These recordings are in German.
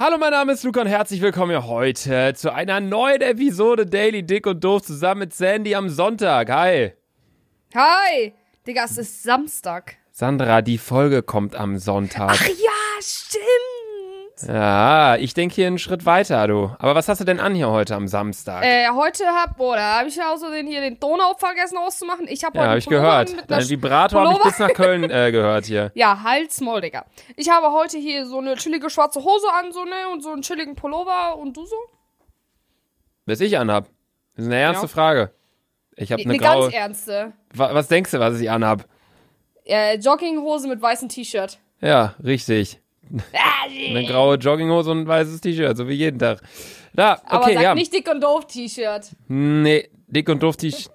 Hallo, mein Name ist Luca und herzlich willkommen hier heute zu einer neuen Episode Daily Dick und Doof zusammen mit Sandy am Sonntag. Hi. Hi! Digga, es ist Samstag. Sandra, die Folge kommt am Sonntag. Ach ja, stimmt! Ja, ich denke hier einen Schritt weiter, du. Aber was hast du denn an hier heute am Samstag? Äh, heute hab, boah, da hab ich ja außerdem hier den Donau vergessen auszumachen. Ich hab ja, heute habe einen ich gehört. Dein Vibrator habe ich bis nach Köln äh, gehört hier. Ja, Hals, Maul, Digga. Ich habe heute hier so eine chillige schwarze Hose an, so ne, und so einen chilligen Pullover. Und du so? Was ich anhab. Das ist eine ernste Ja. Frage. Ich habe Eine ne ganz graue. ernste. Wa- Was denkst du, was ich anhab? Äh, Jogginghose mit weißem T-Shirt. Ja, richtig. Eine graue Jogginghose und ein weißes T-Shirt, so wie jeden Tag. Da, Aber okay, sag ja. nicht dick und doof T-Shirt. Nee, dick und doof T-Shirt.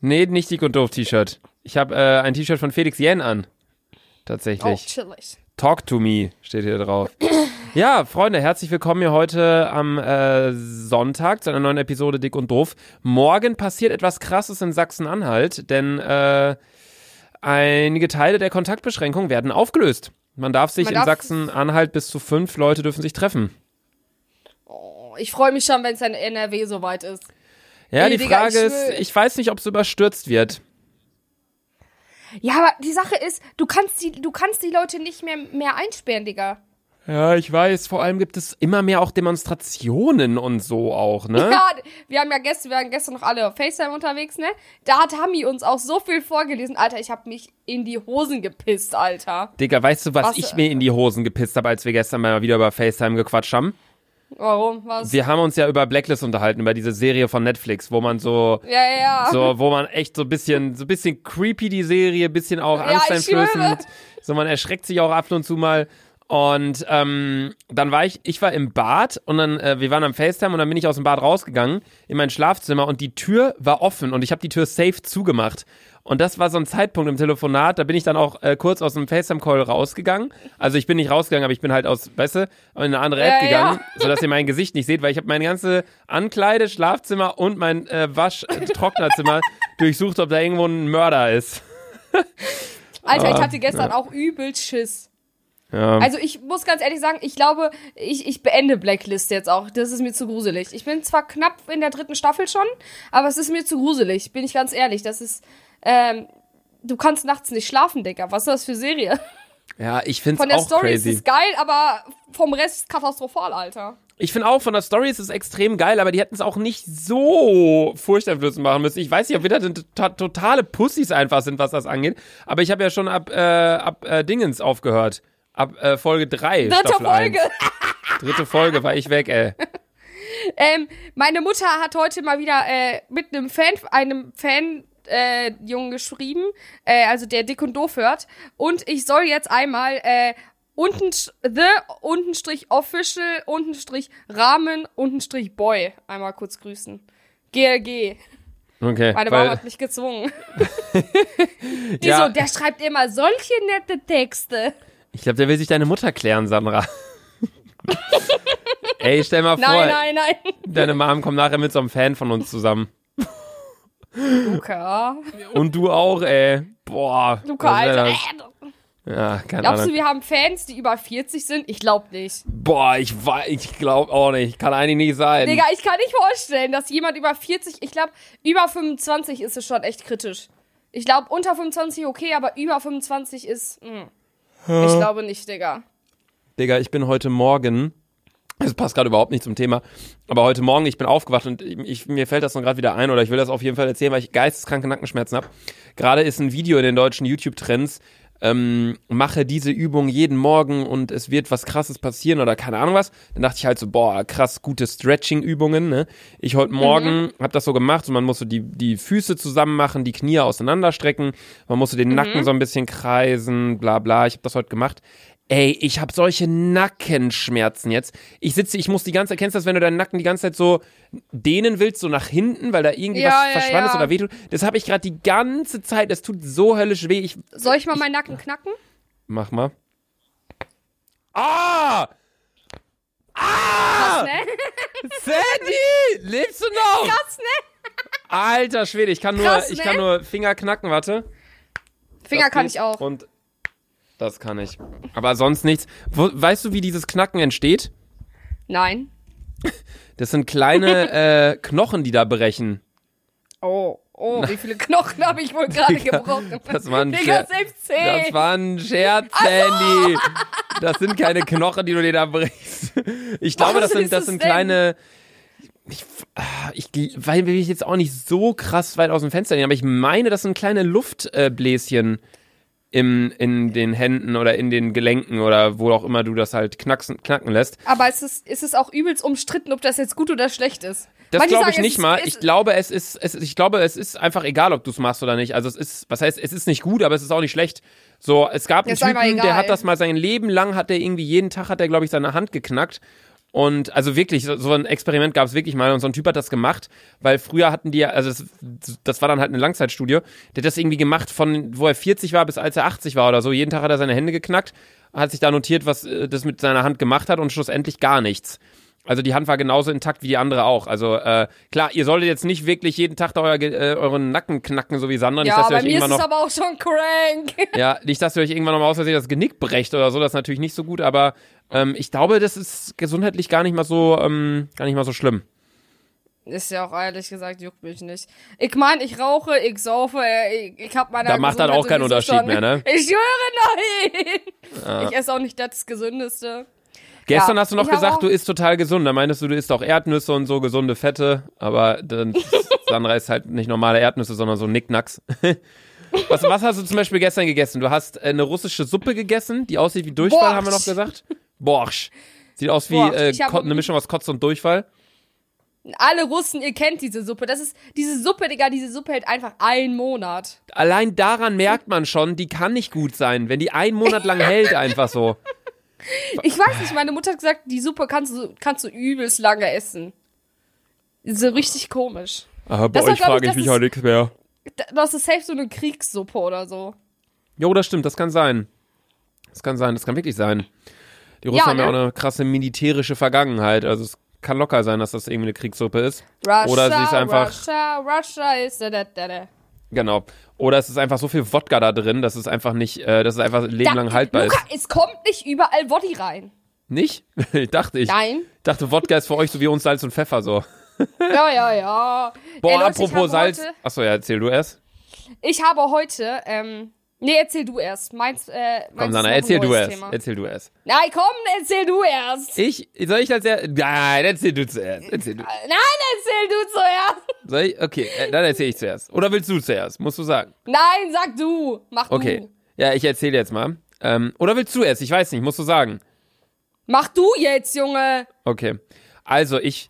Nee, nicht dick und doof T-Shirt. Ich habe äh, ein T-Shirt von Felix Yen an. Oh, Tatsächlich. chillig. Talk to me steht hier drauf. ja, Freunde, herzlich willkommen hier heute am äh, Sonntag zu einer neuen Episode Dick und Doof. Morgen passiert etwas Krasses in Sachsen-Anhalt, denn äh, einige Teile der Kontaktbeschränkung werden aufgelöst. Man darf sich Man in Sachsen-Anhalt bis zu fünf Leute dürfen sich treffen. Oh, ich freue mich schon, wenn es in NRW soweit ist. Ja, Ey, die Digga, Frage ich ist, ich weiß nicht, ob es überstürzt wird. Ja, aber die Sache ist, du kannst die, du kannst die Leute nicht mehr, mehr einsperren, Digga. Ja, ich weiß. Vor allem gibt es immer mehr auch Demonstrationen und so auch, ne? Ja, wir haben ja gestern, wir waren gestern noch alle auf FaceTime unterwegs, ne? Da hat Hami uns auch so viel vorgelesen. Alter, ich hab mich in die Hosen gepisst, Alter. Digga, weißt du, was, Was, ich äh, mir in die Hosen gepisst habe, als wir gestern mal wieder über FaceTime gequatscht haben? Warum? Was? Wir haben uns ja über Blacklist unterhalten, über diese Serie von Netflix, wo man so, ja, ja, ja. so, wo man echt so ein bisschen, so ein bisschen creepy die Serie, bisschen auch Ja, angsteinflößend. So, man erschreckt sich auch ab und zu mal. Und ähm, dann war ich, ich war im Bad und dann, äh, wir waren am FaceTime und dann bin ich aus dem Bad rausgegangen in mein Schlafzimmer und die Tür war offen und ich habe die Tür safe zugemacht. Und das war so ein Zeitpunkt im Telefonat, da bin ich dann auch äh, kurz aus dem FaceTime-Call rausgegangen. Also ich bin nicht rausgegangen, aber ich bin halt aus, weißt du, in eine andere App Ja, gegangen, ja. sodass ihr mein Gesicht nicht seht, weil ich habe meine ganze Ankleide, Schlafzimmer und mein äh, Wasch-Trocknerzimmer durchsucht, ob da irgendwo ein Mörder ist. Alter, ich hatte gestern auch übel Schiss. Ja. Also ich muss ganz ehrlich sagen, ich glaube, ich, ich beende Blacklist jetzt auch. Das ist mir zu gruselig. Ich bin zwar knapp in der dritten Staffel schon, aber es ist mir zu gruselig, bin ich ganz ehrlich. Das ist, ähm, du kannst nachts nicht schlafen, Digga. Was ist das für Serie? Ja, ich find's Von der auch Story crazy. ist es geil, aber vom Rest katastrophal, Alter. Ich finde auch, von der Story ist es extrem geil, aber die hätten es auch nicht so furchteinflößend machen müssen. Ich weiß nicht, ob wir da denn to totale Pussys einfach sind, was das angeht. Aber ich habe ja schon ab, äh, ab äh, Dingens aufgehört. Ab äh, Folge 3. Dritte Staffel Folge. 1. Dritte Folge war ich weg, ey. Ähm, meine Mutter hat heute mal wieder äh, mit einem Fan, einem Fan, äh, Jungen geschrieben, äh, also der dick und doof hört. Und ich soll jetzt einmal äh, unten the unten Strich official unten Strich Rahmen unten Strich boy einmal kurz grüßen. GLG. Okay. Meine Mama hat mich gezwungen. Die Ja. so, der schreibt immer solche nette Texte. Ich glaube, der will sich deine Mutter klären, Sandra. ey, stell mal vor, Nein, nein, nein. deine Mom kommt nachher mit so einem Fan von uns zusammen. Luca. Und du auch, ey. Boah. Luca, Alter. das? Ja, keine Glaubst Ahnung. du, wir haben Fans, die über 40 sind? Ich glaub nicht. Boah, ich weiß, ich glaube auch nicht. Kann eigentlich nicht sein. Digga, ich kann nicht vorstellen, dass jemand über 40, ich glaube, über 25 ist es schon echt kritisch. Ich glaube, unter 25 okay, aber über 25 ist. Mh. Ich glaube nicht, Digga. Digga, ich bin heute Morgen, das passt gerade überhaupt nicht zum Thema, aber heute Morgen, ich bin aufgewacht und ich, mir fällt das noch gerade wieder ein oder ich will das auf jeden Fall erzählen, weil ich geisteskranke Nackenschmerzen habe. Gerade ist ein Video in den deutschen YouTube-Trends, ähm, mache diese Übung jeden Morgen und es wird was krasses passieren oder keine Ahnung was. Dann dachte ich halt so, boah, krass gute Stretching-Übungen. Ne? Ich heute Morgen hab das so gemacht, so man musste die, die Füße zusammen machen, die Knie auseinanderstrecken, man musste den Nacken so ein bisschen kreisen, bla bla. Ich habe das heute gemacht. Ey, ich habe solche Nackenschmerzen jetzt. Ich sitze, ich muss die ganze Zeit, kennst du das, wenn du deinen Nacken die ganze Zeit so dehnen willst, so nach hinten, weil da irgendwie Ja, was ja, verschwand ist ja. oder wehtut? Das habe ich gerade die ganze Zeit. Das tut so höllisch weh. Ich Soll ich mal meinen Nacken knacken? mach mal. Ah! Krass, ne? Sandy! Lebst du noch? Krass, ne? Alter Schwede, ich kann nur, Krass, ich ne? kann nur Finger knacken, warte. Finger kann ich auch. Und das kann ich. Aber sonst nichts. Wo, weißt du, wie dieses Knacken entsteht? Nein. Das sind kleine äh, Knochen, die da brechen. Oh, oh, wie viele Knochen habe ich wohl gerade gebrochen? Das war ein Digga, Scherz. selbst zehn. Das war ein Scherz, Sandy. Das sind keine Knochen, die du dir da brichst. Ich glaube, Was das sind, das sind denn? kleine. Ich, ah, ich, weil will ich jetzt auch nicht so krass weit aus dem Fenster lehnen, aber ich meine, das sind kleine Luftbläschen im, in den Händen oder in den Gelenken oder wo auch immer du das halt knacksen, knacken lässt. Aber es ist, es ist auch übelst umstritten, ob das jetzt gut oder schlecht ist. Das glaube ich nicht es mal. ist- Ich glaube, es ist, es, ich glaube, es ist einfach egal, ob du es machst oder nicht. Also es ist, was heißt, es ist nicht gut, aber es ist auch nicht schlecht. So, es gab einen Ist Typen, der hat das mal sein Leben lang, hat der irgendwie jeden Tag, hat der, glaube ich, seine Hand geknackt. Und also wirklich, so ein Experiment gab es wirklich mal und so ein Typ hat das gemacht, weil früher hatten die, also das, das war dann halt eine Langzeitstudie, der hat das irgendwie gemacht von, wo er 40 war bis als er 80 war oder so. Jeden Tag hat er seine Hände geknackt, hat sich da notiert, was äh, das mit seiner Hand gemacht hat und schlussendlich gar nichts. Also die Hand war genauso intakt wie die andere auch. Also äh, klar, ihr solltet jetzt nicht wirklich jeden Tag da euer, äh, euren Nacken knacken, so wie Sandra. Nicht, Ja, dass ihr bei euch mir ist irgendwann es noch, aber auch schon crank. ja, nicht, dass ihr euch irgendwann noch mal aus Versehen das Genick brecht oder so. Das ist natürlich nicht so gut, aber ähm, ich glaube, das ist gesundheitlich gar nicht mal so, ähm, gar nicht mal so schlimm. Ist ja auch ehrlich gesagt, juckt mich nicht. Ich meine, ich rauche, ich saufe, äh, ich, ich hab meine Da macht das auch keinen Unterschied mehr, ne? Ich schwöre, nein. Ich esse auch nicht das Gesündeste. Gestern Ja, hast du noch gesagt, du isst total gesund. Da meintest du, du isst auch Erdnüsse und so gesunde Fette. Aber dann, Sandra isst halt nicht normale Erdnüsse, sondern so Nicknacks. Was, was hast du zum Beispiel gestern gegessen? Du hast äh, eine russische Suppe gegessen, die aussieht wie Durchfall, Borscht. haben wir noch gesagt. Borsch. Sieht aus wie äh, eine Mischung aus Kotz und Durchfall. Alle Russen, ihr kennt diese Suppe. Das ist, diese Suppe, Digga, diese Suppe hält einfach einen Monat. Allein daran merkt man schon, die kann nicht gut sein, wenn die einen Monat lang hält, einfach so. Ich weiß nicht, meine Mutter hat gesagt, die Suppe kannst du, kannst du übelst lange essen. So richtig komisch. Aber bei Das euch frage ich, ich mich das auch nichts mehr. Da- Das ist safe so eine Kriegssuppe oder so. Jo, das stimmt, das kann sein. Das kann sein, das kann wirklich sein. Die Russen Ja, haben ja ne? auch eine krasse militärische Vergangenheit. Also es kann locker sein, dass das irgendwie eine Kriegssuppe ist. Russia, Oder sie ist einfach, Russia, Russia ist da, da, da, da. genau. Oder es ist einfach so viel Wodka da drin, dass es einfach nicht, äh, dass es einfach ein Leben Da- lang haltbar Luca, ist. es kommt nicht überall Woddy rein. Nicht? ich dachte ich. Nein. dachte, Wodka ist für euch so wie uns Salz und Pfeffer so. Ja, ja, ja. Boah, Ey, Leute, ich apropos Salz. Heute, Achso, ja, erzähl du erst. ich habe heute, ähm, nee, erzähl du erst. Meins, äh, Komm, meins noch ein erzähl du erst. Thema. Erzähl du erst. Nein, komm, erzähl du erst. Ich, soll ich als er, nein, erzähl du zuerst. Erzähl du. Nein, erzähl du zuerst. Soll ich? Okay, äh, dann erzähl ich zuerst. Oder willst du zuerst? Musst du sagen. Nein, sag du. Mach Okay. du. Ja, ich erzähle jetzt mal. Ähm, oder willst du erst? Ich weiß nicht, musst du sagen. Mach du jetzt, Junge. Okay. Also, ich.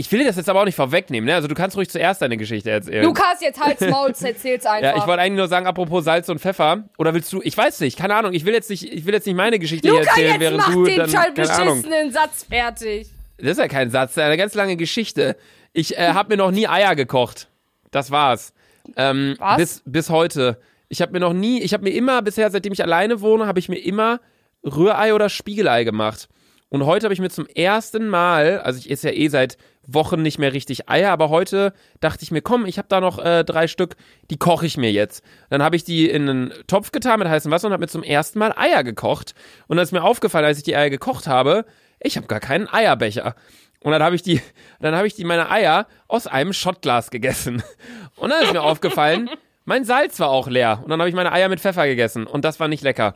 Ich will dir das jetzt aber auch nicht vorwegnehmen, ne? Also, du kannst ruhig zuerst deine Geschichte erzählen. Lukas, jetzt halt's Maul, erzähl's einfach. ja, ich wollte eigentlich nur sagen, apropos Salz und Pfeffer. Oder willst du, ich weiß nicht, keine Ahnung, ich will jetzt nicht, ich will jetzt nicht meine Geschichte hier Luca, erzählen, jetzt während mach du den dann, Ahnung. beschissenen Satz fertig. Das ist ja kein Satz, das ist eine ganz lange Geschichte. Ich äh, habe mir noch nie Eier gekocht. Das war's. Ähm, Was? Bis, bis heute. Ich habe mir noch nie, ich habe mir immer bisher, seitdem ich alleine wohne, habe ich mir immer Rührei oder Spiegelei gemacht. Und heute habe ich mir zum ersten Mal, also ich esse ja eh seit Wochen nicht mehr richtig Eier, aber heute dachte ich mir, komm, ich habe da noch äh, drei Stück, die koche ich mir jetzt. Dann habe ich die in einen Topf getan mit heißem Wasser und habe mir zum ersten Mal Eier gekocht. Und dann ist mir aufgefallen, als ich die Eier gekocht habe, ich habe gar keinen Eierbecher. Und dann habe ich die, dann habe ich die meine Eier aus einem Schottglas gegessen. Und dann ist mir aufgefallen, mein Salz war auch leer. Und dann habe ich meine Eier mit Pfeffer gegessen. Und das war nicht lecker.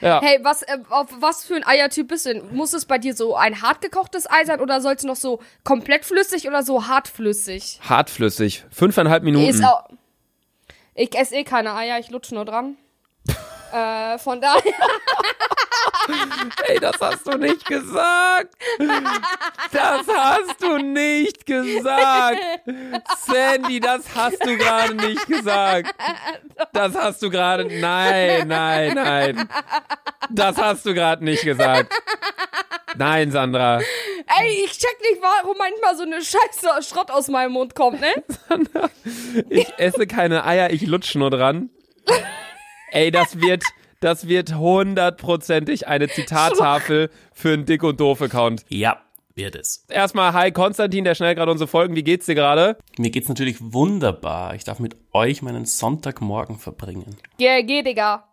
Ja. Hey, was, äh, auf was für ein Eiertyp bist du denn? Muss es bei dir so ein hart gekochtes Ei sein oder soll es noch so komplett flüssig oder so hartflüssig? Hartflüssig. Fünfeinhalb Minuten. Ist auch. Ich esse eh keine Eier, ich lutsch nur dran. äh, von daher. Ey, das hast du nicht gesagt. Das hast du nicht gesagt. Sandy, das hast du gerade nicht gesagt. Das hast du gerade. Nein, nein, nein. Das hast du gerade nicht gesagt. Nein, Sandra. Ey, ich check nicht, warum manchmal so eine Scheiße Schrott aus meinem Mund kommt, ne? Ich esse keine Eier, ich lutsch nur dran. Ey, das wird, das wird hundertprozentig eine Zitattafel für einen Dick und doof Account. Ja, wird es. Erstmal, hi Konstantin, der schnell gerade unsere Folgen. Wie geht's dir gerade? Mir geht's natürlich wunderbar. Ich darf mit euch meinen Sonntagmorgen verbringen. Geh, geh, Digga.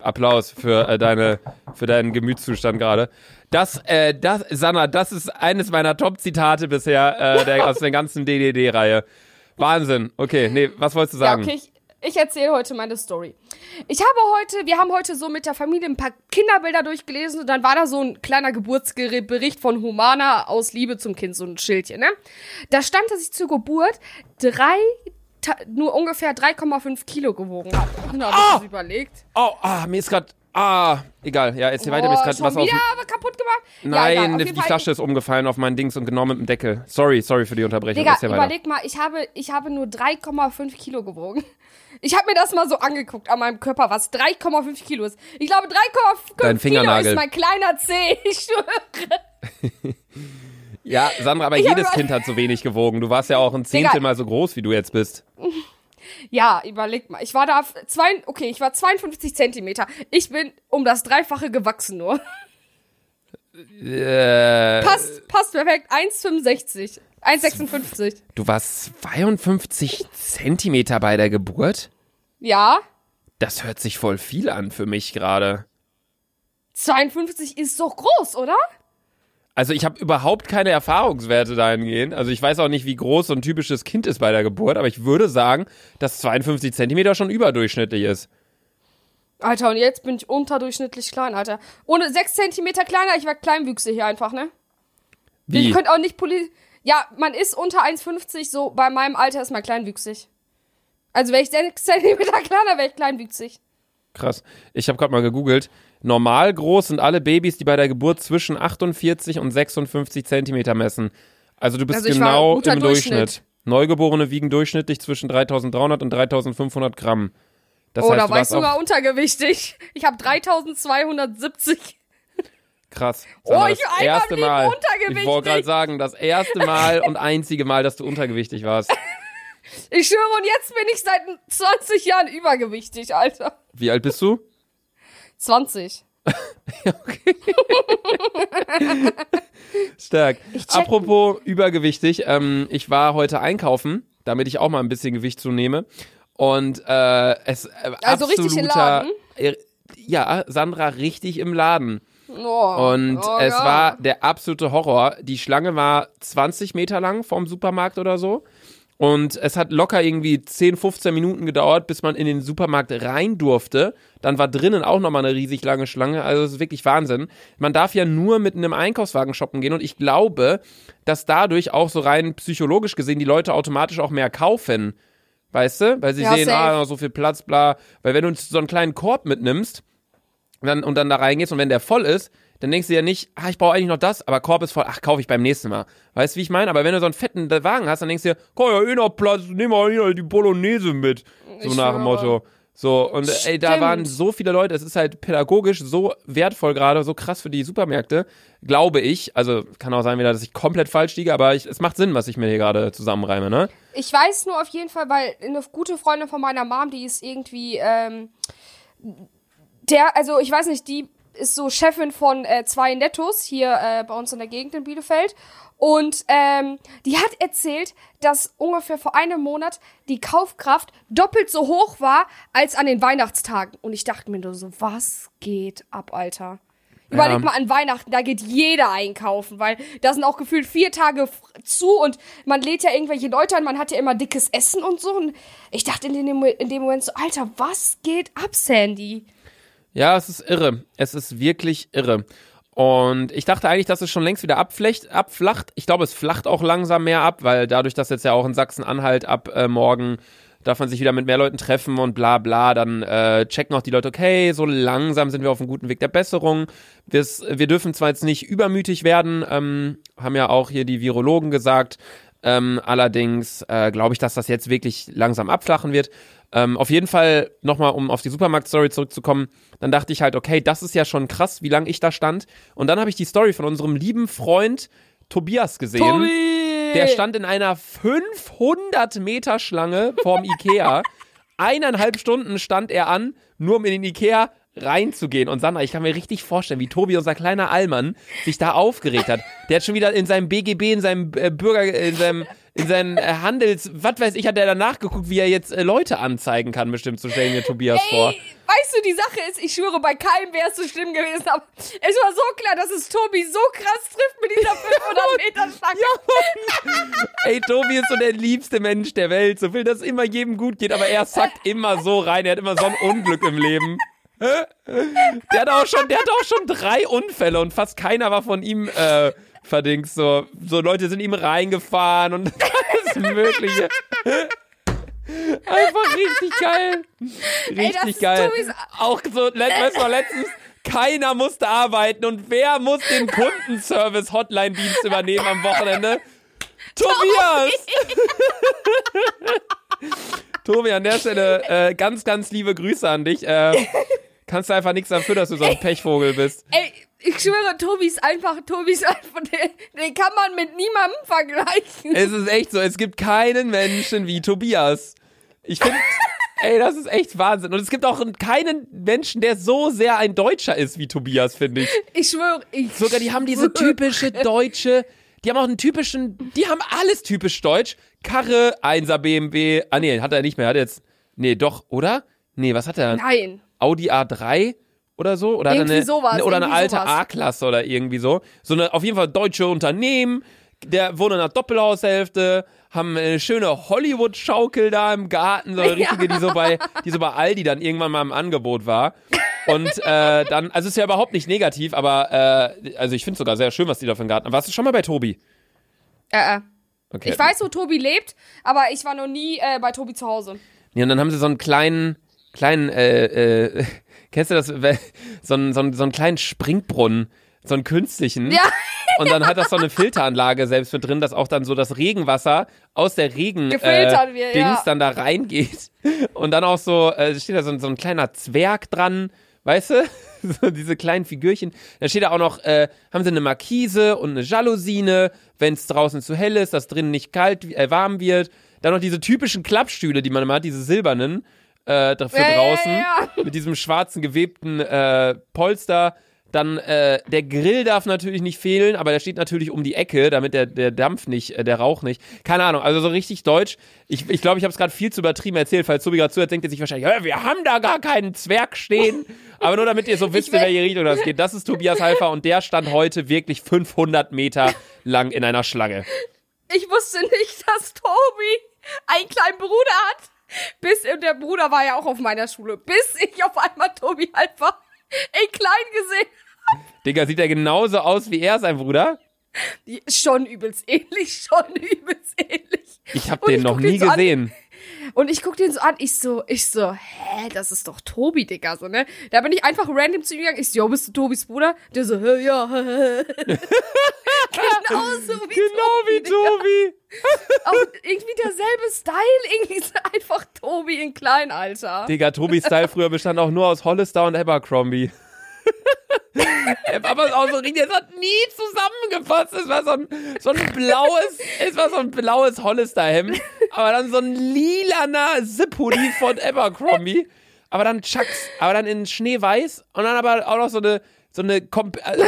Applaus für äh, deine für deinen Gemütszustand gerade. Das, äh, das, Sanna, das ist eines meiner Top-Zitate bisher äh, der, aus der ganzen DDD-Reihe. Wahnsinn. Okay, nee, was wolltest du sagen? Ja, okay, ich, ich erzähle heute meine Story. Ich habe heute, wir haben heute so mit der Familie ein paar Kinderbilder durchgelesen und dann war da so ein kleiner Geburtsbericht von Humana aus Liebe zum Kind, so ein Schildchen, ne? Da stand, dass ich zur Geburt drei, nur ungefähr 3,5 Kilo gewogen habe. Ich Ah! das überlegt. Oh, ah, mir ist gerade. Ah, egal. Ja, jetzt hier weiter. Mir ist gerade was auf. wieder aber kaputt gemacht? Ja, Nein, auf die Fall- Flasche ist umgefallen auf mein Dings und genommen mit dem Deckel. Sorry, sorry für die Unterbrechung. Digga, Erzähl weiter. überleg mal, ich habe, ich habe nur 3,5 Kilo gewogen. Ich habe mir das mal so angeguckt an meinem Körper, was 3,5 Kilo ist. Ich glaube, 3,5 Dein Kilo ist mein kleiner Zeh. Ich schwöre. Ja, Sandra, aber Ich jedes Kind hat so wenig gewogen. Du warst ja auch ein Zehntel Digga. mal so groß, wie du jetzt bist. Ja, überleg mal. Ich war da, auf zwei, okay, ich war 52 Zentimeter. Ich bin um das Dreifache gewachsen nur. Äh, Passt, passt perfekt. 1,65. 1,56. du warst 52 Zentimeter bei der Geburt? Ja. Das hört sich voll viel an für mich gerade. 52 ist doch groß, oder? Also ich habe überhaupt keine Erfahrungswerte dahingehend. Also ich weiß auch nicht, wie groß so ein typisches Kind ist bei der Geburt, aber ich würde sagen, dass 52 Zentimeter schon überdurchschnittlich ist. Alter, und jetzt bin ich unterdurchschnittlich klein, Alter. Ohne 6 Zentimeter kleiner, ich war kleinwüchsig einfach, ne? Wie? Ich könnte auch nicht poli... Ja, man ist unter 1,50, so bei meinem Alter ist man kleinwüchsig. Also wäre ich 6 Zentimeter kleiner, wäre ich kleinwüchsig. Krass. Ich habe gerade mal gegoogelt. Normal groß sind alle Babys, die bei der Geburt zwischen 48 und 56 Zentimeter messen. Also du bist Also genau im Durchschnitt. Durchschnitt. Neugeborene wiegen durchschnittlich zwischen 3300 und 3500 Gramm. Das oh, heißt, da du war ich sogar untergewichtig. Ich habe 3270. krass. Oh, ich das war erste einmal Mal. untergewichtig. Ich wollte gerade sagen, das erste Mal und einzige Mal, dass du untergewichtig warst. Ich schwöre, und jetzt bin ich seit 20 Jahren übergewichtig, Alter. Wie alt bist du? 20. Stark. check- Apropos übergewichtig, ähm, ich war heute einkaufen, damit ich auch mal ein bisschen Gewicht zunehme. Und äh, es äh, Also richtig im Laden? Ja, Sandra richtig im Laden. Oh, Und oh, es ja. war der absolute Horror. Die Schlange war 20 Meter lang vom Supermarkt oder so. Und es hat locker irgendwie 10, 15 Minuten gedauert, bis man in den Supermarkt rein durfte. Dann war drinnen auch nochmal eine riesig lange Schlange. Also es ist wirklich Wahnsinn. Man darf ja nur mit einem Einkaufswagen shoppen gehen. Und ich glaube, dass dadurch auch so rein psychologisch gesehen die Leute automatisch auch mehr kaufen. Weißt du? Weil sie Ja, sehen, safe. ah, so viel Platz, bla. Weil wenn du so einen kleinen Korb mitnimmst, dann, und dann da reingehst und wenn der voll ist, dann denkst du ja nicht, ah, ich brauche eigentlich noch das, aber Korb ist voll, ach, kaufe ich beim nächsten Mal. Weißt du, wie ich meine? Aber wenn du so einen fetten Wagen hast, dann denkst du dir, komm ja eh noch Platz, nimm mal hier die Bolognese mit. So Ich nach dem. Motto. So, und ey, da Stimmt. waren so viele Leute, es ist halt pädagogisch so wertvoll gerade, so krass für die Supermärkte, glaube ich. Also kann auch sein wieder, dass ich komplett falsch liege, aber ich, es macht Sinn, was ich mir hier gerade zusammenreime, ne? Ich weiß nur auf jeden Fall, weil eine gute Freundin von meiner Mom, die ist irgendwie, ähm, der, also ich weiß nicht, die ist so Chefin von äh, zwei Nettos hier äh, bei uns in der Gegend in Bielefeld. Und ähm, die hat erzählt, dass ungefähr vor einem Monat die Kaufkraft doppelt so hoch war als an den Weihnachtstagen. Und ich dachte mir nur so, was geht ab, Alter? Überleg Ja. mal an Weihnachten, da geht jeder einkaufen, weil da sind auch gefühlt vier Tage zu und man lädt ja irgendwelche Leute an, man hat ja immer dickes Essen und so. Und ich dachte in dem, in dem Moment so, Alter, was geht ab, Sandy? Ja, es ist irre. Es ist wirklich irre. Und ich dachte eigentlich, dass es schon längst wieder abflecht, abflacht. Ich glaube, es flacht auch langsam mehr ab, weil dadurch, dass jetzt ja auch in Sachsen-Anhalt ab äh, morgen darf man sich wieder mit mehr Leuten treffen und bla bla, dann äh, checken auch die Leute, okay, so langsam sind wir auf einem guten Weg der Besserung. Wir's, wir dürfen zwar jetzt nicht übermütig werden, ähm, haben ja auch hier die Virologen gesagt, ähm, allerdings äh, glaube ich, dass das jetzt wirklich langsam abflachen wird. Ähm, auf jeden Fall nochmal, um auf die Supermarkt-Story zurückzukommen, dann dachte ich halt, okay, das ist ja schon krass, wie lange ich da stand. Und dann habe ich die Story von unserem lieben Freund Tobias gesehen. Der stand in einer 500 Meter Schlange vorm Ikea. Eineinhalb Stunden stand er an, nur um in den Ikea reinzugehen. Und Sandra, ich kann mir richtig vorstellen, wie Tobi, unser kleiner Allmann, sich da aufgeregt hat. Der hat schon wieder in seinem BGB, in seinem äh, Bürger, in seinem in seinen äh, Handels, was weiß ich, hat er danach geguckt, wie er jetzt äh, Leute anzeigen kann, bestimmt, so stellen mir Tobias vor. Ey, weißt du, die Sache ist, ich schwöre, bei keinem wäre es so schlimm gewesen, aber es war so klar, dass es Tobi so krass trifft mit dieser 500 Meter Stange. Ey, Tobi ist so der liebste Mensch der Welt, so will, dass es immer jedem gut geht, aber er sackt immer so rein, er hat immer so ein Unglück im Leben. Der hat auch schon, der hat auch schon drei Unfälle und fast keiner war von ihm äh, verdings. So, so Leute sind ihm reingefahren und alles Mögliche. Einfach richtig geil. Richtig das ist geil. Auch so, let, weißt du, letztens, keiner musste arbeiten und wer muss den Kundenservice-Hotline-Dienst übernehmen am Wochenende? Tobias! Tobi, an der Stelle äh, ganz, ganz liebe Grüße an dich. Äh, kannst du einfach nichts dafür, dass du so ein Pechvogel bist. Ey, ich schwöre, Tobi ist einfach, Tobi ist einfach, den, den kann man mit niemandem vergleichen. Es ist echt so, es gibt keinen Menschen wie Tobias. Ich finde, ey, das ist echt Wahnsinn. Und es gibt auch keinen Menschen, der so sehr ein Deutscher ist wie Tobias, finde ich. Ich schwöre, ich Sogar die haben diese typische deutsche, die haben auch einen typischen, die haben alles typisch deutsch. Karre, 1er BMW, ah nee, hat er nicht mehr, hat er jetzt, nee, doch, oder? Nee, was hat er? Nein. Audi A3 oder so oder er eine, sowas, eine oder eine alte. A-Klasse oder irgendwie so. So eine auf jeden Fall deutsche Unternehmen, der wohnen in einer Doppelhaushälfte, haben eine schöne Hollywood Schaukel da im Garten, so eine richtige, die so bei die so bei Aldi dann irgendwann mal im Angebot war. Und äh, dann, also ist ja überhaupt nicht negativ, aber äh, also ich finde sogar sehr schön, was die da für einen Garten haben. Warst du schon mal bei Tobi? Äh, äh. Okay. Ich weiß, wo Tobi lebt, aber ich war noch nie äh, bei Tobi zu Hause. Ja, und dann haben sie so einen kleinen, kleinen, äh, äh, kennst du das, so einen, so einen, so einen kleinen Springbrunnen, so einen künstlichen. Ja. Und dann hat das so eine Filteranlage selbst mit drin, dass auch dann so das Regenwasser aus der Regen äh, wird, Dings ja. dann da reingeht. Und dann auch so, äh, steht da so, ein- so ein kleiner Zwerg dran, weißt du? So diese kleinen Figürchen. Da steht da auch noch, äh, haben sie eine Markise und eine Jalousine, wenn es draußen zu hell ist, dass drinnen nicht kalt, äh, warm wird. Dann noch diese typischen Klappstühle, die man immer hat, diese silbernen, äh, für Ja, ja, draußen. ja, Mit diesem schwarzen gewebten äh, Polster. Dann äh, der Grill darf natürlich nicht fehlen, aber der steht natürlich um die Ecke, damit der, der Dampf nicht, äh, der Rauch nicht. Keine Ahnung, also so richtig deutsch. Ich glaube, ich, glaub, ich habe es gerade viel zu übertrieben erzählt, falls Tobi gerade zuhört, denkt er sich wahrscheinlich, "Hä, wir haben da gar keinen Zwerg stehen. aber nur damit ihr so wisst, in welche Richtung das geht. Das ist Tobias Halfer und der stand heute wirklich 500 Meter lang in einer Schlange. Ich wusste nicht, dass Tobi einen kleinen Bruder hat. Bis, und der Bruder war ja auch auf meiner Schule. Bis ich auf einmal Tobi einfach in klein gesehen Digga, sieht er genauso aus wie er, sein Bruder? Die- Schon übelst ähnlich, schon übelst ähnlich. Ich habe den ich noch nie so an. Und ich guck den so an, ich so, ich so, hä, das ist doch Tobi, Digga, so, ne? Da bin ich einfach random zu ihm gegangen, ich so, yo, bist du Tobis Bruder? Der so, hä, ja, hä, hä. Genauso wie Genau wie Digga. Tobi. Auch irgendwie derselbe Style, irgendwie so einfach Tobi in klein, Alter. Digga, Tobis Style früher bestand auch nur aus Hollister und Abercrombie. Aber auch so richtig, es hat nie zusammengepasst. Es war so ein, so ein blaues, es war so ein blaues Hollister-Hemd, aber dann so ein lilaner Zip-Hoodie von Abercrombie. Aber dann Chucks, aber dann in Schneeweiß und dann aber auch noch so eine, so eine,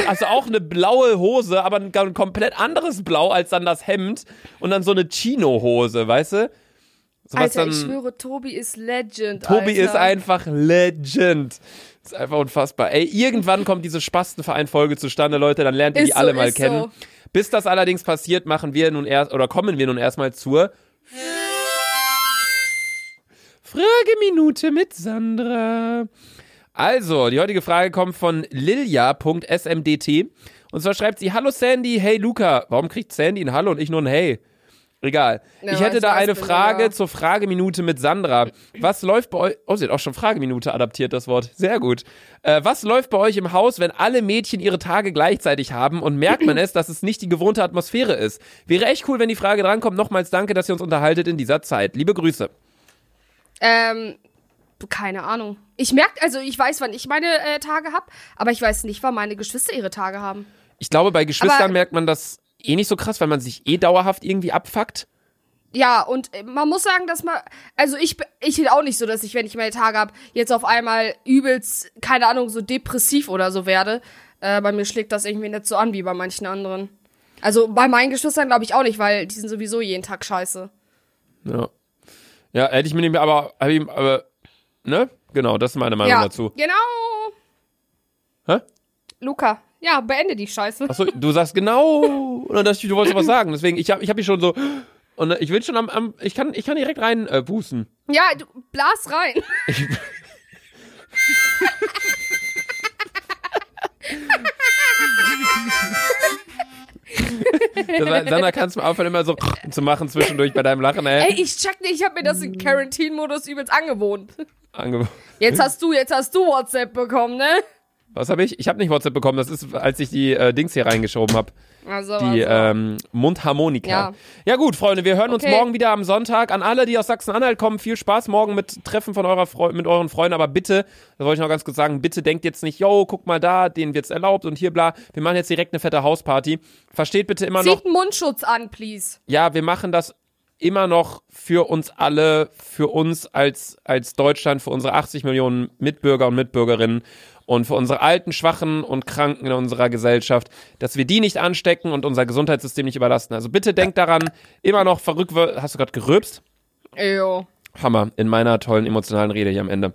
also auch eine blaue Hose, aber ein, ein komplett anderes Blau als dann das Hemd und dann so eine Chino-Hose, weißt du? So Alter, dann, ich schwöre, Tobi ist Legend, Tobi Alter. ist einfach Legend. Ist einfach unfassbar. Ey, irgendwann kommt diese Spastenverein-Folge zustande, Leute, dann lernt ihr die so, alle mal kennen. so. Bis das allerdings passiert, machen wir nun erst, oder kommen wir nun erstmal zur Frageminute mit Sandra. Also, die heutige Frage kommt von lilia.smdt. Und zwar schreibt sie, Hallo Sandy, hey Luca. Warum kriegt Sandy ein Hallo und ich nur ein Hey? Egal. Ja, ich hätte da eine Frage ja. zur Frageminute mit Sandra. Was läuft bei euch? Oh, sie hat auch schon Frageminute adaptiert, das Wort. Sehr gut. Äh, was läuft bei euch im Haus, wenn alle Mädchen ihre Tage gleichzeitig haben und merkt man es, dass es nicht die gewohnte Atmosphäre ist? Wäre echt cool, wenn die Frage drankommt. Nochmals danke, dass ihr uns unterhaltet in dieser Zeit. Liebe Grüße. Ähm, keine Ahnung. Ich merke, also ich weiß, wann ich meine äh, Tage hab, aber ich weiß nicht, wann meine Geschwister ihre Tage haben. Ich glaube, bei Geschwistern Aber- merkt man das eh nicht so krass, weil man sich eh dauerhaft irgendwie abfuckt. Ja, und äh, man muss sagen, dass man, also ich, ich bin auch nicht so, dass ich, wenn ich meine Tage hab, jetzt auf einmal übelst, keine Ahnung, so depressiv oder so werde. Äh, bei mir schlägt das irgendwie nicht so an wie bei manchen anderen. Also bei meinen Geschwistern glaube ich auch nicht, weil die sind sowieso jeden Tag scheiße. Ja. Ja, hätte ich mir nicht mehr, aber, hab ich, aber, ne? Genau, das ist meine Meinung ja, dazu. genau. Hä? Luca, ja, beende die Scheiße. Achso, du sagst genau. Und dann ich, du wolltest was sagen. Deswegen, ich habe ich hab mich schon so. Und ich will schon am, am ich kann, ich kann direkt rein äh, pusten. Ja, du blas rein. Ich, Sandra, kannst du mal aufhören, immer so zu machen zwischendurch bei deinem Lachen, ey. Ey, ich check nicht, ich habe mir das in Quarantine-Modus übelst angewohnt. Ange Jetzt hast du, jetzt hast du WhatsApp bekommen, ne? Was habe ich? Ich habe nicht WhatsApp bekommen. Das ist, als ich die äh, Dings hier reingeschoben habe. Also, Die also. ähm, Mundharmonika. Ja. Ja. gut, Freunde, wir hören uns Okay. morgen wieder am Sonntag. An alle, die aus Sachsen-Anhalt kommen, viel Spaß morgen mit Treffen von eurer Freu mit euren Freunden. Aber bitte, das wollte ich noch ganz kurz sagen, bitte denkt jetzt nicht, yo, guck mal da, denen wird's erlaubt und hier bla. Wir machen jetzt direkt eine fette Hausparty. Versteht bitte immer noch, Zieht einen Mundschutz an, please. ja, wir machen das immer noch für uns alle, für uns als, als Deutschland, für unsere 80 Millionen Mitbürger und Mitbürgerinnen und für unsere alten, schwachen und Kranken in unserer Gesellschaft, dass wir die nicht anstecken und unser Gesundheitssystem nicht überlasten. Also bitte denkt daran, immer noch verrückt, hast du gerade gerülpst? Jo. Hammer, in meiner tollen emotionalen Rede hier am Ende.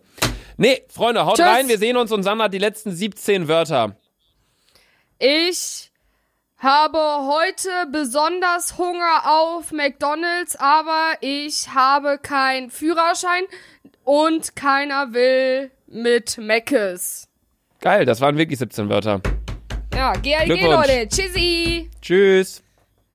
Nee, Freunde, haut Tschüss. rein, wir sehen uns und Sandra hat die letzten 17 Wörter. Ich habe heute besonders Hunger auf McDonald's, aber ich habe keinen Führerschein und keiner will mit Meckes. Geil, das waren wirklich 17 Wörter. Ja, GLG. Leute. Tschüssi. Tschüss.